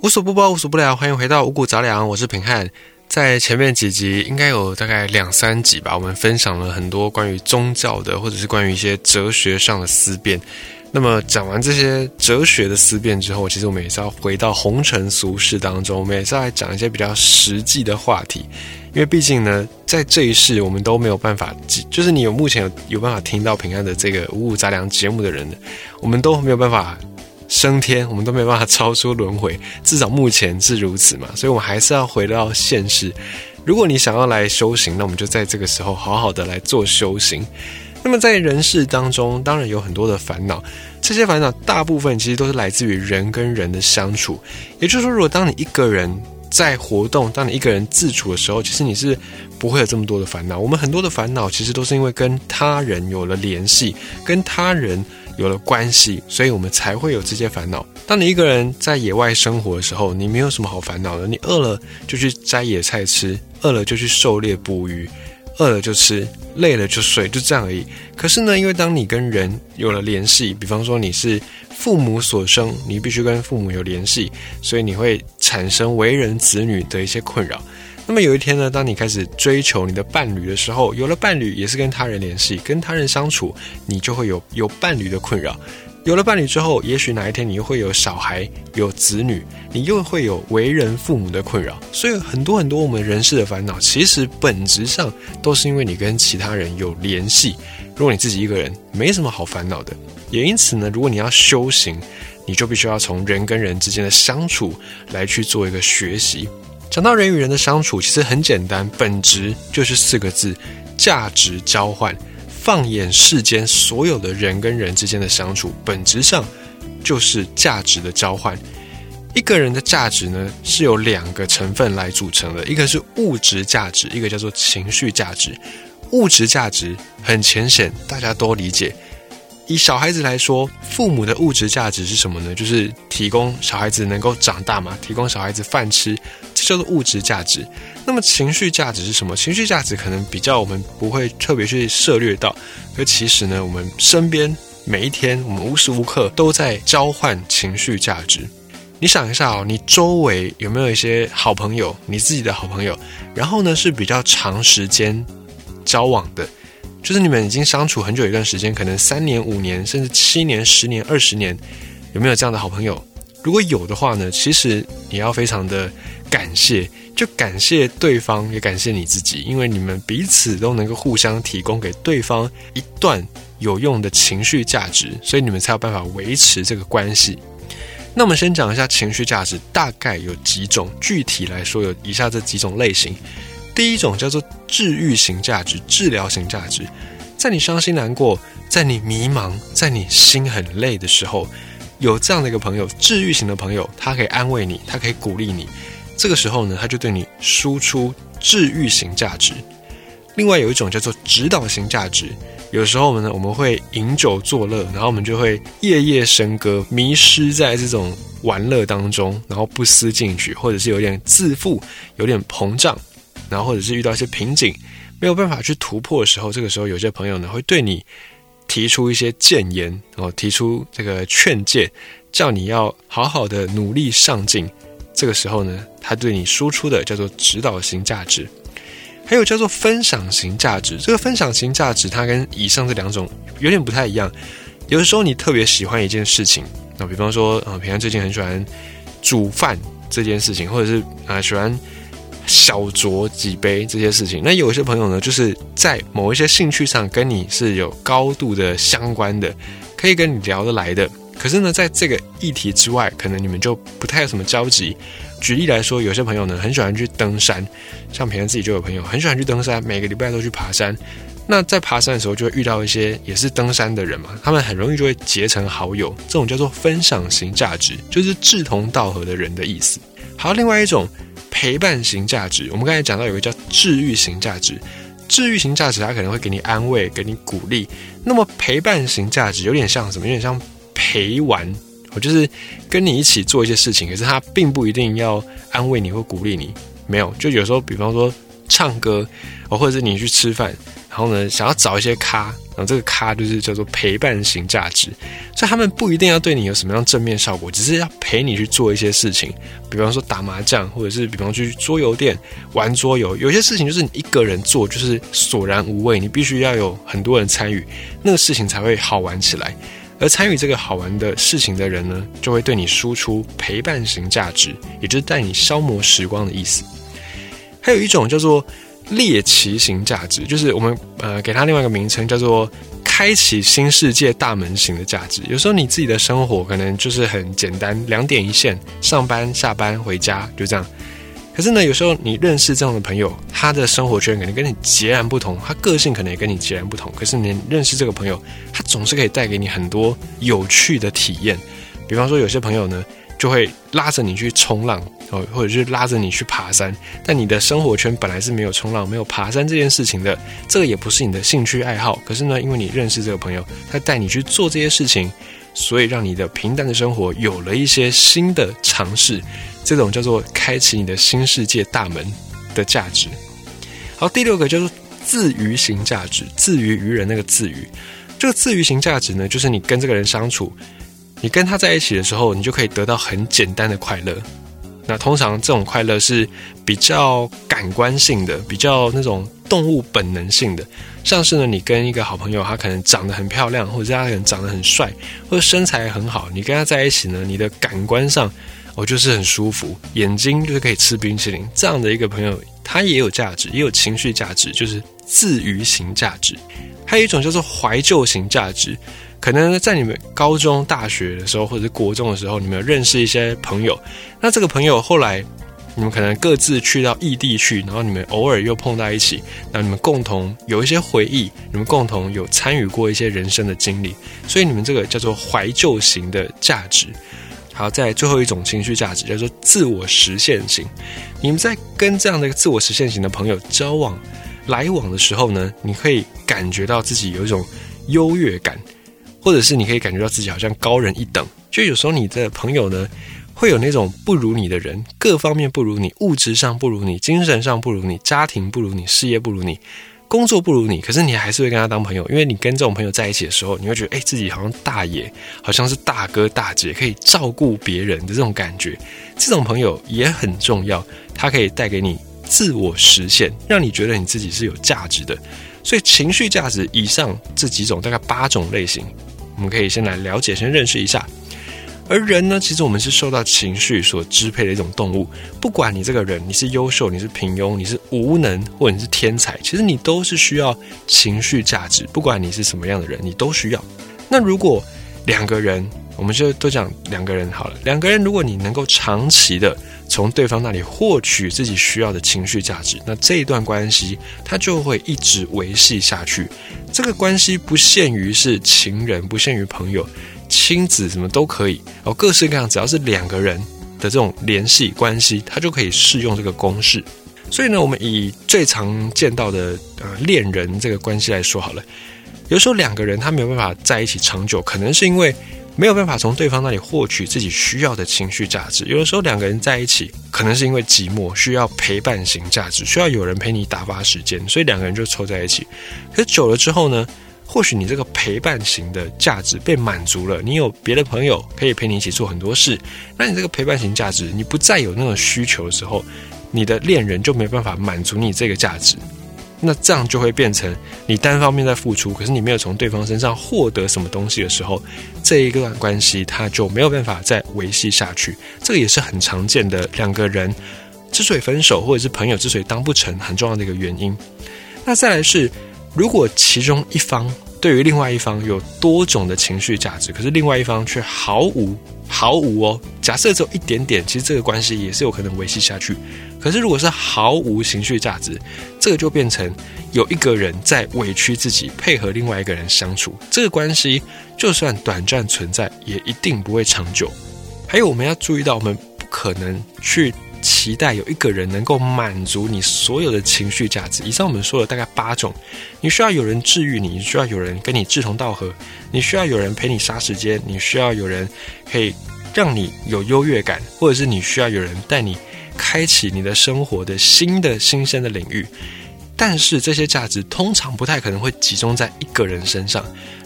无所不包，无所不聊，欢迎回到五谷杂粮，我是平汉。在前面几集，应该有大概两三集吧，我们分享了很多关于宗教的，或者是关于一些哲学上的思辨。那么讲完这些哲学的思辨之后，其实我们也是要回到红尘俗世当中，我们也是来讲一些比较实际的话题。因为毕竟呢，在这一世，我们都没有办法，就是你有目前有有办法听到平安的这个五谷杂粮节目的人，我们都没有办法。升天，我们都没办法超出轮回，至少目前是如此嘛。所以，我们还是要回到现实。如果你想要来修行，那我们就在这个时候好好的来做修行。那么，在人世当中，当然有很多的烦恼，这些烦恼大部分其实都是来自于人跟人的相处。也就是说，如果当你一个人在活动，当你一个人自处的时候，其实你是不会有这么多的烦恼。我们很多的烦恼，其实都是因为跟他人有了联系，跟他人。有了关系，所以我们才会有这些烦恼。当你一个人在野外生活的时候，你没有什么好烦恼的。你饿了就去摘野菜吃，饿了就去狩猎捕鱼，饿了就吃，累了就睡，就这样而已。可是呢，因为当你跟人有了联系，比方说你是父母所生，你必须跟父母有联系，所以你会产生为人子女的一些困扰。那么有一天呢，当你开始追求你的伴侣的时候，有了伴侣也是跟他人联系，跟他人相处，你就会有有伴侣的困扰。有了伴侣之后，也许哪一天你又会有小孩、有子女，你又会有为人父母的困扰。所以很多很多我们人世的烦恼，其实本质上都是因为你跟其他人有联系。如果你自己一个人，没什么好烦恼的。也因此呢，如果你要修行，你就必须要从人跟人之间的相处来去做一个学习。讲到人与人的相处，其实很简单，本质就是四个字：价值交换。放眼世间所有的人跟人之间的相处，本质上就是价值的交换。一个人的价值呢，是由两个成分来组成的，一个是物质价值，一个叫做情绪价值。物质价值很浅显，大家都理解。以小孩子来说，父母的物质价值是什么呢？就是提供小孩子能够长大嘛，提供小孩子饭吃，这叫做物质价值。那么情绪价值是什么？情绪价值可能比较我们不会特别去涉略到，可其实呢，我们身边每一天，我们无时无刻都在交换情绪价值。你想一下哦，你周围有没有一些好朋友，你自己的好朋友，然后呢是比较长时间交往的？就是你们已经相处很久一段时间，可能三年、五年，甚至七年、十年、二十年，有没有这样的好朋友？如果有的话呢，其实你要非常的感谢，就感谢对方，也感谢你自己，因为你们彼此都能够互相提供给对方一段有用的情绪价值，所以你们才有办法维持这个关系。那我们先讲一下情绪价值大概有几种，具体来说有以下这几种类型。第一种叫做治愈型价值、治疗型价值，在你伤心难过、在你迷茫、在你心很累的时候，有这样的一个朋友，治愈型的朋友，他可以安慰你，他可以鼓励你。这个时候呢，他就对你输出治愈型价值。另外有一种叫做指导型价值，有时候呢，我们会饮酒作乐，然后我们就会夜夜笙歌，迷失在这种玩乐当中，然后不思进取，或者是有点自负，有点膨胀。然后或者是遇到一些瓶颈，没有办法去突破的时候，这个时候有些朋友呢会对你提出一些谏言，然后提出这个劝诫，叫你要好好的努力上进。这个时候呢，他对你输出的叫做指导型价值，还有叫做分享型价值。这个分享型价值，它跟以上这两种有点不太一样。有的时候你特别喜欢一件事情，那比方说，呃，平安最近很喜欢煮饭这件事情，或者是啊喜欢。小酌几杯这些事情，那有些朋友呢，就是在某一些兴趣上跟你是有高度的相关的，可以跟你聊得来的。可是呢，在这个议题之外，可能你们就不太有什么交集。举例来说，有些朋友呢很喜欢去登山，像平常自己就有朋友很喜欢去登山，每个礼拜都去爬山。那在爬山的时候，就会遇到一些也是登山的人嘛，他们很容易就会结成好友。这种叫做分享型价值，就是志同道合的人的意思。好，另外一种。陪伴型价值，我们刚才讲到有个叫治愈型价值，治愈型价值它可能会给你安慰，给你鼓励。那么陪伴型价值有点像什么？有点像陪玩，我就是跟你一起做一些事情，可是他并不一定要安慰你或鼓励你。没有，就有时候比方说唱歌，或者是你去吃饭，然后呢想要找一些咖，然后这个咖就是叫做陪伴型价值，所以他们不一定要对你有什么样正面效果，只是要陪你去做一些事情，比方说打麻将，或者是比方去桌游店玩桌游。有些事情就是你一个人做就是索然无味，你必须要有很多人参与，那个事情才会好玩起来。而参与这个好玩的事情的人呢，就会对你输出陪伴型价值，也就是带你消磨时光的意思。还有一种叫做。猎奇型价值就是我们呃给它另外一个名称叫做开启新世界大门型的价值。有时候你自己的生活可能就是很简单，两点一线，上班下班回家就这样。可是呢，有时候你认识这样的朋友，他的生活圈可能跟你截然不同，他个性可能也跟你截然不同。可是你认识这个朋友，他总是可以带给你很多有趣的体验。比方说，有些朋友呢。就会拉着你去冲浪哦，或者是拉着你去爬山。但你的生活圈本来是没有冲浪、没有爬山这件事情的，这个也不是你的兴趣爱好。可是呢，因为你认识这个朋友，他带你去做这些事情，所以让你的平淡的生活有了一些新的尝试。这种叫做开启你的新世界大门的价值。好，第六个叫做自娱型价值，自娱于人那个自娱。这个自娱型价值呢，就是你跟这个人相处。你跟他在一起的时候，你就可以得到很简单的快乐。那通常这种快乐是比较感官性的，比较那种动物本能性的。像是呢，你跟一个好朋友，他可能长得很漂亮，或者他可能长得很帅，或者身材很好，你跟他在一起呢，你的感官上哦就是很舒服，眼睛就是可以吃冰淇淋。这样的一个朋友，他也有价值，也有情绪价值，就是自娱型价值。还有一种叫做怀旧型价值。可能在你们高中、大学的时候，或者国中的时候，你们认识一些朋友。那这个朋友后来，你们可能各自去到异地去，然后你们偶尔又碰到一起，那你们共同有一些回忆，你们共同有参与过一些人生的经历，所以你们这个叫做怀旧型的价值。好，在最后一种情绪价值叫做自我实现型。你们在跟这样的一个自我实现型的朋友交往、来往的时候呢，你可以感觉到自己有一种优越感。或者是你可以感觉到自己好像高人一等，就有时候你的朋友呢，会有那种不如你的人，各方面不如你，物质上不如你，精神上不如你，家庭不如你，事业不如你，工作不如你，可是你还是会跟他当朋友，因为你跟这种朋友在一起的时候，你会觉得哎，自己好像大爷，好像是大哥大姐，可以照顾别人的这种感觉。这种朋友也很重要，他可以带给你自我实现，让你觉得你自己是有价值的。所以情绪价值以上这几种，大概八种类型。我们可以先来了解，先认识一下。而人呢，其实我们是受到情绪所支配的一种动物。不管你这个人，你是优秀，你是平庸，你是无能，或者你是天才，其实你都是需要情绪价值。不管你是什么样的人，你都需要。那如果两个人，我们就都讲两个人好了。两个人，如果你能够长期的从对方那里获取自己需要的情绪价值，那这一段关系它就会一直维系下去。这个关系不限于是情人，不限于朋友、亲子，什么都可以哦，各式各样，只要是两个人的这种联系关系，它就可以适用这个公式。所以呢，我们以最常见到的呃恋人这个关系来说好了，有时候两个人他没有办法在一起长久，可能是因为。没有办法从对方那里获取自己需要的情绪价值。有的时候两个人在一起，可能是因为寂寞，需要陪伴型价值，需要有人陪你打发时间，所以两个人就凑在一起。可久了之后呢，或许你这个陪伴型的价值被满足了，你有别的朋友可以陪你一起做很多事，那你这个陪伴型价值，你不再有那种需求的时候，你的恋人就没办法满足你这个价值。那这样就会变成你单方面在付出，可是你没有从对方身上获得什么东西的时候，这一段关系它就没有办法再维系下去。这个也是很常见的，两个人之所以分手，或者是朋友之所以当不成，很重要的一个原因。那再来是，如果其中一方对于另外一方有多种的情绪价值，可是另外一方却毫无。毫无哦，假设只有一点点，其实这个关系也是有可能维系下去。可是如果是毫无情绪价值，这个就变成有一个人在委屈自己，配合另外一个人相处，这个关系就算短暂存在，也一定不会长久。还有我们要注意到，我们不可能去。期待有一个人能够满足你所有的情绪价值。以上我们说了大概八种，你需要有人治愈你，你需要有人跟你志同道合，你需要有人陪你杀时间，你需要有人可以让你有优越感，或者是你需要有人带你开启你的生活的新的新鲜的领域。但是这些价值通常不太可能会集中在一个人身上。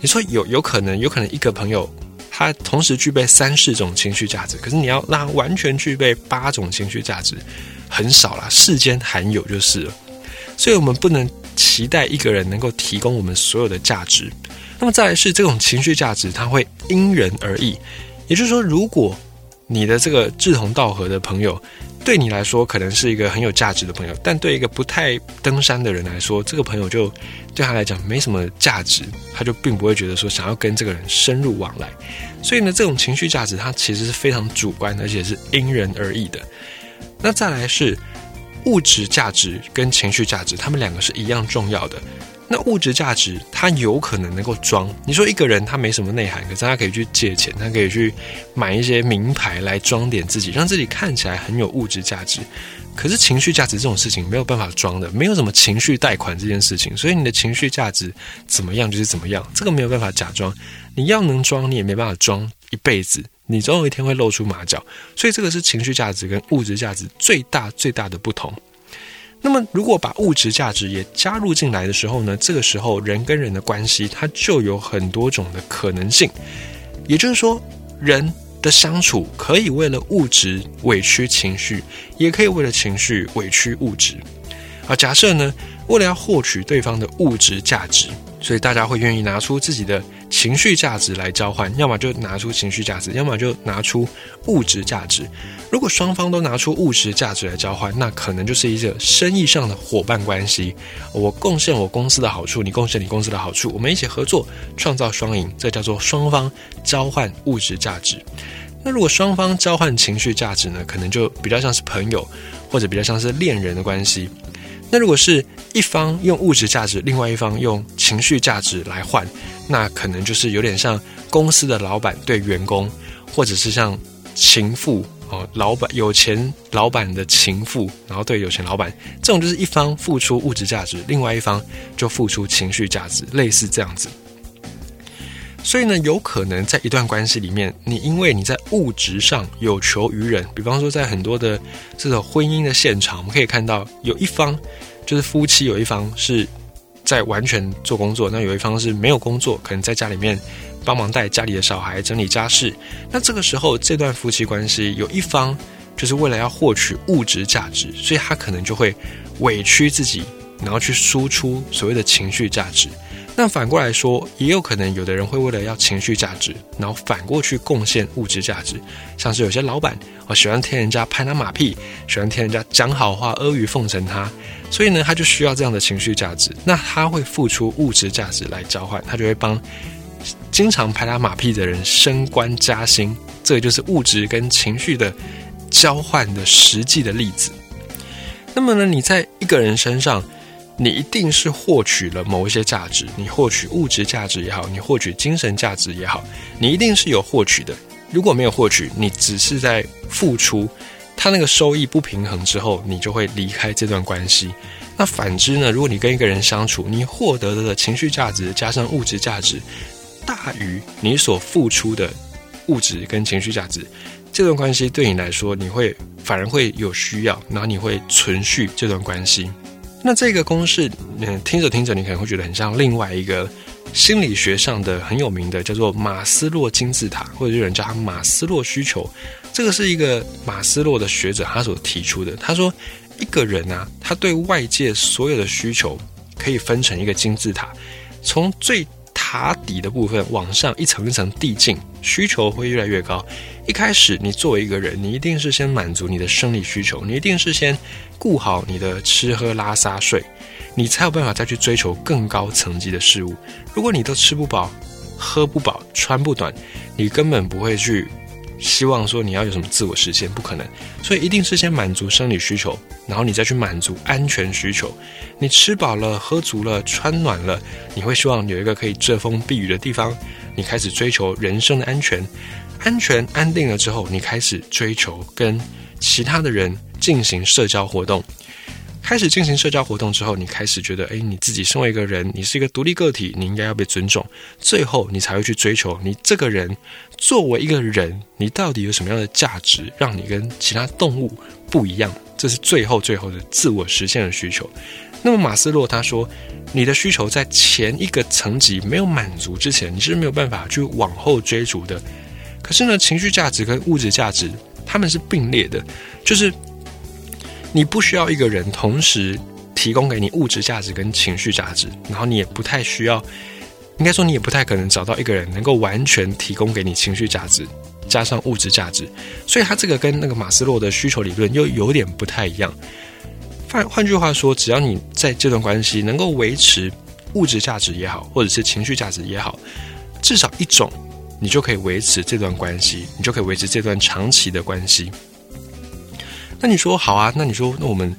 你说有有可能，有可能一个朋友他同时具备三四种情绪价值，可是你要让他完全具备八种情绪价值，很少啦，世间罕有就是了。所以我们不能期待一个人能够提供我们所有的价值。那么再来是这种情绪价值，它会因人而异。也就是说，如果你的这个志同道合的朋友，对你来说可能是一个很有价值的朋友，但对一个不太登山的人来说，这个朋友就对他来讲没什么价值，他就并不会觉得说想要跟这个人深入往来。所以呢，这种情绪价值它其实是非常主观，而且是因人而异的。那再来是物质价值跟情绪价值，他们两个是一样重要的。那物质价值，它有可能能够装。你说一个人他没什么内涵，可是他可以去借钱，他可以去买一些名牌来装点自己，让自己看起来很有物质价值。可是情绪价值这种事情没有办法装的，没有什么情绪贷款这件事情，所以你的情绪价值怎么样就是怎么样，这个没有办法假装。你要能装，你也没办法装一辈子，你总有一天会露出马脚。所以这个是情绪价值跟物质价值最大最大的不同。那么，如果把物质价值也加入进来的时候呢？这个时候人跟人的关系，它就有很多种的可能性。也就是说，人的相处可以为了物质委屈情绪，也可以为了情绪委屈物质。啊，假设呢，为了要获取对方的物质价值。所以大家会愿意拿出自己的情绪价值来交换，要么就拿出情绪价值，要么就拿出物质价值。如果双方都拿出物质价值来交换，那可能就是一个生意上的伙伴关系。我贡献我公司的好处，你贡献你公司的好处，我们一起合作创造双赢，这叫做双方交换物质价值。那如果双方交换情绪价值呢？可能就比较像是朋友，或者比较像是恋人的关系。那如果是一方用物质价值，另外一方用情绪价值来换，那可能就是有点像公司的老板对员工，或者是像情妇哦，老板有钱老板的情妇，然后对有钱老板，这种就是一方付出物质价值，另外一方就付出情绪价值，类似这样子。所以呢，有可能在一段关系里面，你因为你在物质上有求于人，比方说在很多的这种婚姻的现场，我们可以看到有一方就是夫妻，有一方是在完全做工作，那有一方是没有工作，可能在家里面帮忙带家里的小孩、整理家事。那这个时候，这段夫妻关系有一方就是为了要获取物质价值，所以他可能就会委屈自己，然后去输出所谓的情绪价值。那反过来说，也有可能有的人会为了要情绪价值，然后反过去贡献物质价值，像是有些老板哦喜欢听人家拍他马屁，喜欢听人家讲好话，阿谀奉承他，所以呢他就需要这样的情绪价值，那他会付出物质价值来交换，他就会帮经常拍他马屁的人升官加薪，这就是物质跟情绪的交换的实际的例子。那么呢，你在一个人身上。你一定是获取了某一些价值，你获取物质价值也好，你获取精神价值也好，你一定是有获取的。如果没有获取，你只是在付出，他那个收益不平衡之后，你就会离开这段关系。那反之呢？如果你跟一个人相处，你获得的情绪价值加上物质价值大于你所付出的物质跟情绪价值，这段关系对你来说，你会反而会有需要，然后你会存续这段关系。那这个公式，嗯，听着听着，你可能会觉得很像另外一个心理学上的很有名的，叫做马斯洛金字塔，或者有人叫它马斯洛需求。这个是一个马斯洛的学者他所提出的。他说，一个人啊，他对外界所有的需求可以分成一个金字塔，从最打底的部分往上一层一层递进，需求会越来越高。一开始，你作为一个人，你一定是先满足你的生理需求，你一定是先顾好你的吃喝拉撒睡，你才有办法再去追求更高层级的事物。如果你都吃不饱、喝不饱、穿不暖，你根本不会去希望说你要有什么自我实现，不可能。所以一定是先满足生理需求，然后你再去满足安全需求。你吃饱了、喝足了、穿暖了，你会希望有一个可以遮风避雨的地方，你开始追求人生的安全。安全安定了之后，你开始追求跟其他的人进行社交活动。开始进行社交活动之后，你开始觉得，哎，你自己身为一个人，你是一个独立个体，你应该要被尊重。最后，你才会去追求你这个人作为一个人，你到底有什么样的价值，让你跟其他动物不一样？这是最后最后的自我实现的需求。那么马斯洛他说，你的需求在前一个层级没有满足之前，你是没有办法去往后追逐的。可是呢，情绪价值跟物质价值他们是并列的，就是你不需要一个人同时提供给你物质价值跟情绪价值，然后你也不太需要，应该说你也不太可能找到一个人能够完全提供给你情绪价值。加上物质价值，所以他这个跟那个马斯洛的需求理论又有点不太一样。换换句话说，只要你在这段关系能够维持物质价值也好，或者是情绪价值也好，至少一种，你就可以维持这段关系，你就可以维持这段长期的关系。那你说好啊？那你说，那我们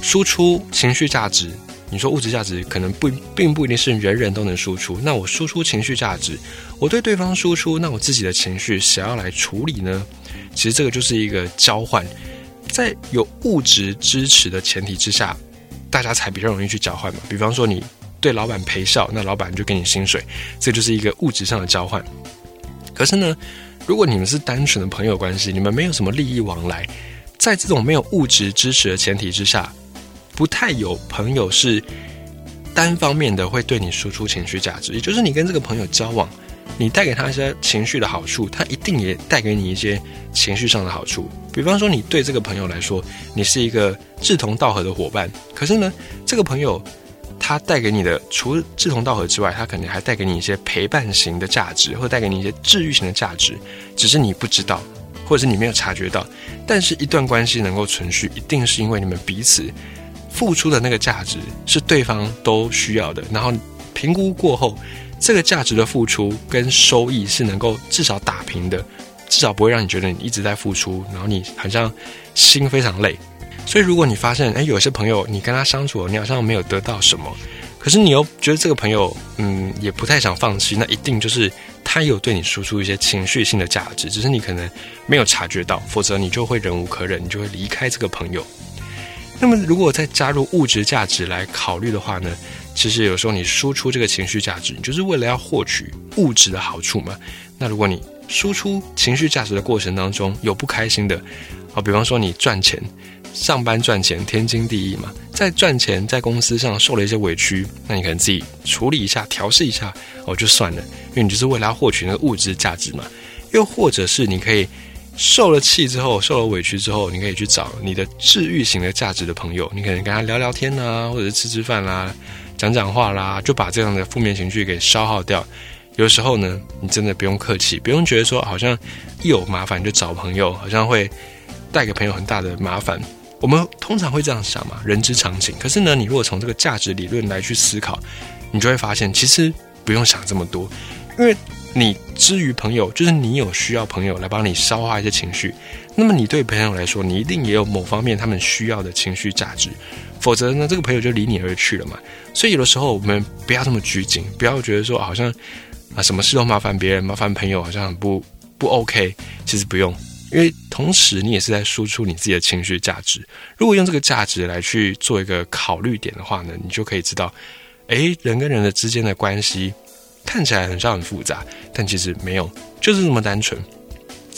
输出情绪价值？你说物质价值可能不并不一定是人人都能输出，那我输出情绪价值，我对对方输出，那我自己的情绪想要来处理呢？其实这个就是一个交换，在有物质支持的前提之下，大家才比较容易去交换嘛。比方说你对老板陪笑，那老板就给你薪水，这就是一个物质上的交换。可是呢，如果你们是单纯的朋友关系，你们没有什么利益往来，在这种没有物质支持的前提之下。不太有朋友是单方面的会对你输出情绪价值，也就是你跟这个朋友交往，你带给他一些情绪的好处，他一定也带给你一些情绪上的好处。比方说，你对这个朋友来说，你是一个志同道合的伙伴，可是呢，这个朋友他带给你的除了志同道合之外，他可能还带给你一些陪伴型的价值，或带给你一些治愈型的价值，只是你不知道，或者你没有察觉到。但是，一段关系能够存续，一定是因为你们彼此。付出的那个价值是对方都需要的，然后评估过后，这个价值的付出跟收益是能够至少打平的，至少不会让你觉得你一直在付出，然后你好像心非常累。所以如果你发现，哎，有些朋友你跟他相处，你好像没有得到什么，可是你又觉得这个朋友，嗯，也不太想放弃，那一定就是他有对你输出一些情绪性的价值，只是你可能没有察觉到，否则你就会忍无可忍，你就会离开这个朋友。那么，如果再加入物质价值来考虑的话呢？其实有时候你输出这个情绪价值，你就是为了要获取物质的好处嘛。那如果你输出情绪价值的过程当中有不开心的，啊，比方说你赚钱，上班赚钱天经地义嘛，在赚钱在公司上受了一些委屈，那你可能自己处理一下、调试一下，哦，就算了，因为你就是为了要获取那个物质价值嘛。又或者是你可以。受了气之后，受了委屈之后，你可以去找你的治愈型的价值的朋友，你可能跟他聊聊天啊，或者是吃吃饭啦，讲讲话啦，就把这样的负面情绪给消耗掉。有时候呢，你真的不用客气，不用觉得说好像一有麻烦就找朋友，好像会带给朋友很大的麻烦。我们通常会这样想嘛，人之常情。可是呢，你如果从这个价值理论来去思考，你就会发现，其实不用想这么多，因为。你之于朋友，就是你有需要朋友来帮你消化一些情绪，那么你对朋友来说，你一定也有某方面他们需要的情绪价值，否则呢，这个朋友就离你而去了嘛。所以有的时候我们不要这么拘谨，不要觉得说好像啊什么事都麻烦别人，麻烦朋友好像很不不 OK。其实不用，因为同时你也是在输出你自己的情绪价值。如果用这个价值来去做一个考虑点的话呢，你就可以知道，诶，人跟人的之间的关系。看起来很像很复杂，但其实没有，就是这么单纯。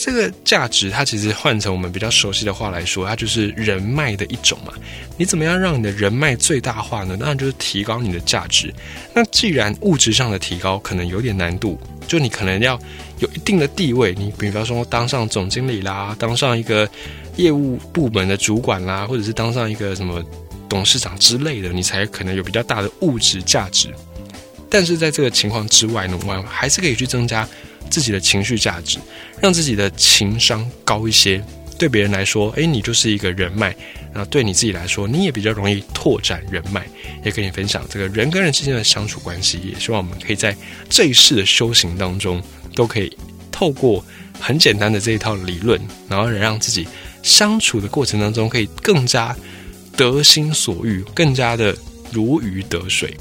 这个价值，它其实换成我们比较熟悉的话来说，它就是人脉的一种嘛。你怎么样让你的人脉最大化呢？当然就是提高你的价值。那既然物质上的提高可能有点难度，就你可能要有一定的地位，你比方说当上总经理啦，当上一个业务部门的主管啦，或者是当上一个什么董事长之类的，你才可能有比较大的物质价值。但是在这个情况之外呢，我们还是可以去增加自己的情绪价值，让自己的情商高一些。对别人来说，诶，你就是一个人脉；然后对你自己来说，你也比较容易拓展人脉。也跟你分享这个人跟人之间的相处关系，也希望我们可以在这一世的修行当中，都可以透过很简单的这一套理论，然后让自己相处的过程当中，可以更加得心所欲，更加的如鱼得水。